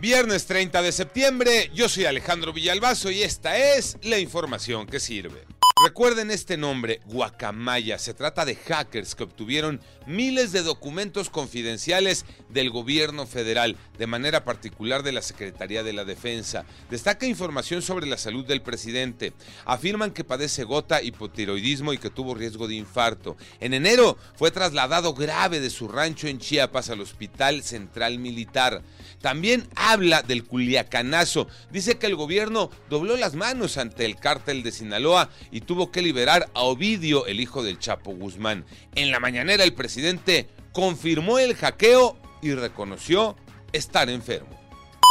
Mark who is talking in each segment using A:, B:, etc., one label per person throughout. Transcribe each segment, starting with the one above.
A: Viernes 30 de septiembre, yo soy Alejandro Villalbazo y esta es la información que sirve. Recuerden este nombre, Guacamaya. Se trata de hackers que obtuvieron miles de documentos confidenciales del gobierno federal, de manera particular de la Secretaría de la Defensa. Destaca información sobre la salud del presidente. Afirman que padece gota, hipotiroidismo y que tuvo riesgo de infarto. En enero fue trasladado grave de su rancho en Chiapas al Hospital Central Militar. También habla del culiacanazo. Dice que el gobierno dobló las manos ante el cártel de Sinaloa y tuvo que liberar a Ovidio, el hijo del Chapo Guzmán. En la mañanera el presidente confirmó el hackeo y reconoció estar enfermo.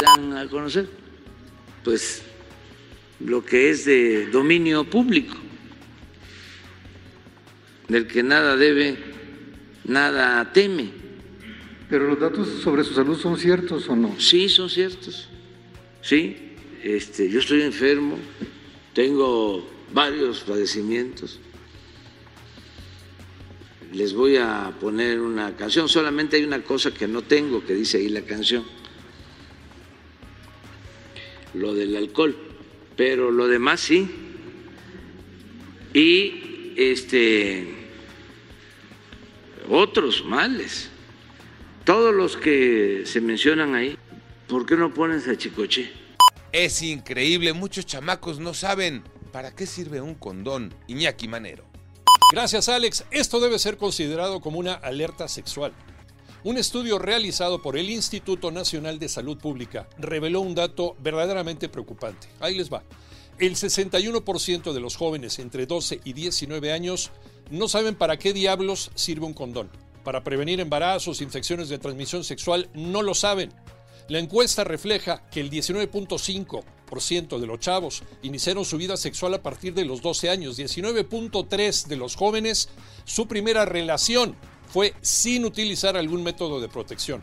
B: Dan a conocer, pues, lo que es de dominio público, del que nada debe, nada teme.
C: Pero los datos sobre su salud son ciertos o no?
B: Sí, son ciertos. Sí, este, yo estoy enfermo, tengo varios padecimientos. Les voy a poner una canción, solamente hay una cosa que no tengo, que dice ahí la canción, lo del alcohol, pero lo demás sí. Y este otros males, todos los que se mencionan ahí, ¿por qué no ponen Chicoche?
A: Es increíble, muchos chamacos no saben ¿Para qué sirve un condón, Iñaki Manero?
D: Gracias, Alex. Esto debe ser considerado como una alerta sexual. Un estudio realizado por el Instituto Nacional de Salud Pública reveló un dato verdaderamente preocupante. Ahí les va. El 61% de los jóvenes entre 12 y 19 años no saben para qué diablos sirve un condón. Para prevenir embarazos, infecciones de transmisión sexual, no lo saben. La encuesta refleja que el 19.5% de los chavos iniciaron su vida sexual a partir de los 12 años, 19.3% de los jóvenes, su primera relación fue sin utilizar algún método de protección.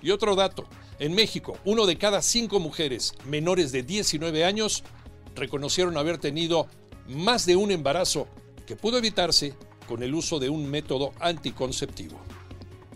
D: Y otro dato, en México, uno de cada cinco mujeres menores de 19 años reconocieron haber tenido más de un embarazo que pudo evitarse con el uso de un método anticonceptivo.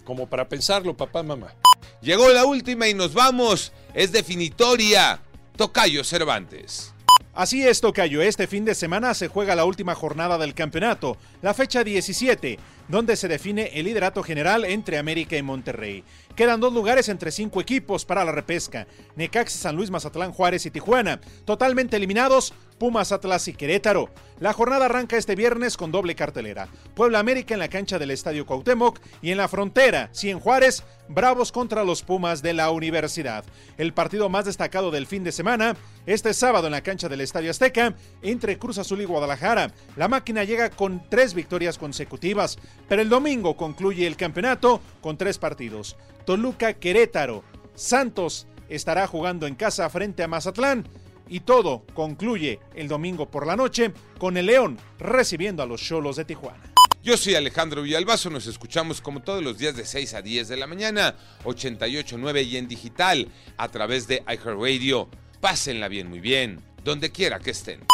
D: Como para pensarlo, papá, mamá.
A: Llegó la última y nos vamos. Es definitoria. Tocayo Cervantes.
E: Así es, Tocayo. Este fin de semana se juega la última jornada del campeonato, la fecha 17, donde se define el liderato general entre América y Monterrey. Quedan dos lugares entre cinco equipos para la repesca. Necaxa, San Luis, Mazatlán, Juárez y Tijuana. Totalmente eliminados, Pumas, Atlas y Querétaro. La jornada arranca este viernes con doble cartelera. Puebla América en la cancha del Estadio Cuauhtémoc y en la frontera, Cien Juárez, Bravos contra los Pumas de la Universidad. El partido más destacado del fin de semana, este sábado en la cancha del Estadio Azteca, entre Cruz Azul y Guadalajara. La máquina llega con tres victorias consecutivas, pero el domingo concluye el campeonato con tres partidos. Toluca Querétaro. Santos estará jugando en casa frente a Mazatlán y todo concluye el domingo por la noche con el León recibiendo a los Cholos de Tijuana.
A: Yo soy Alejandro Villalbazo, nos escuchamos como todos los días de 6 a 10 de la mañana, 88.9 y en digital a través de iHeartRadio. Pásenla bien, muy bien, donde quiera que estén.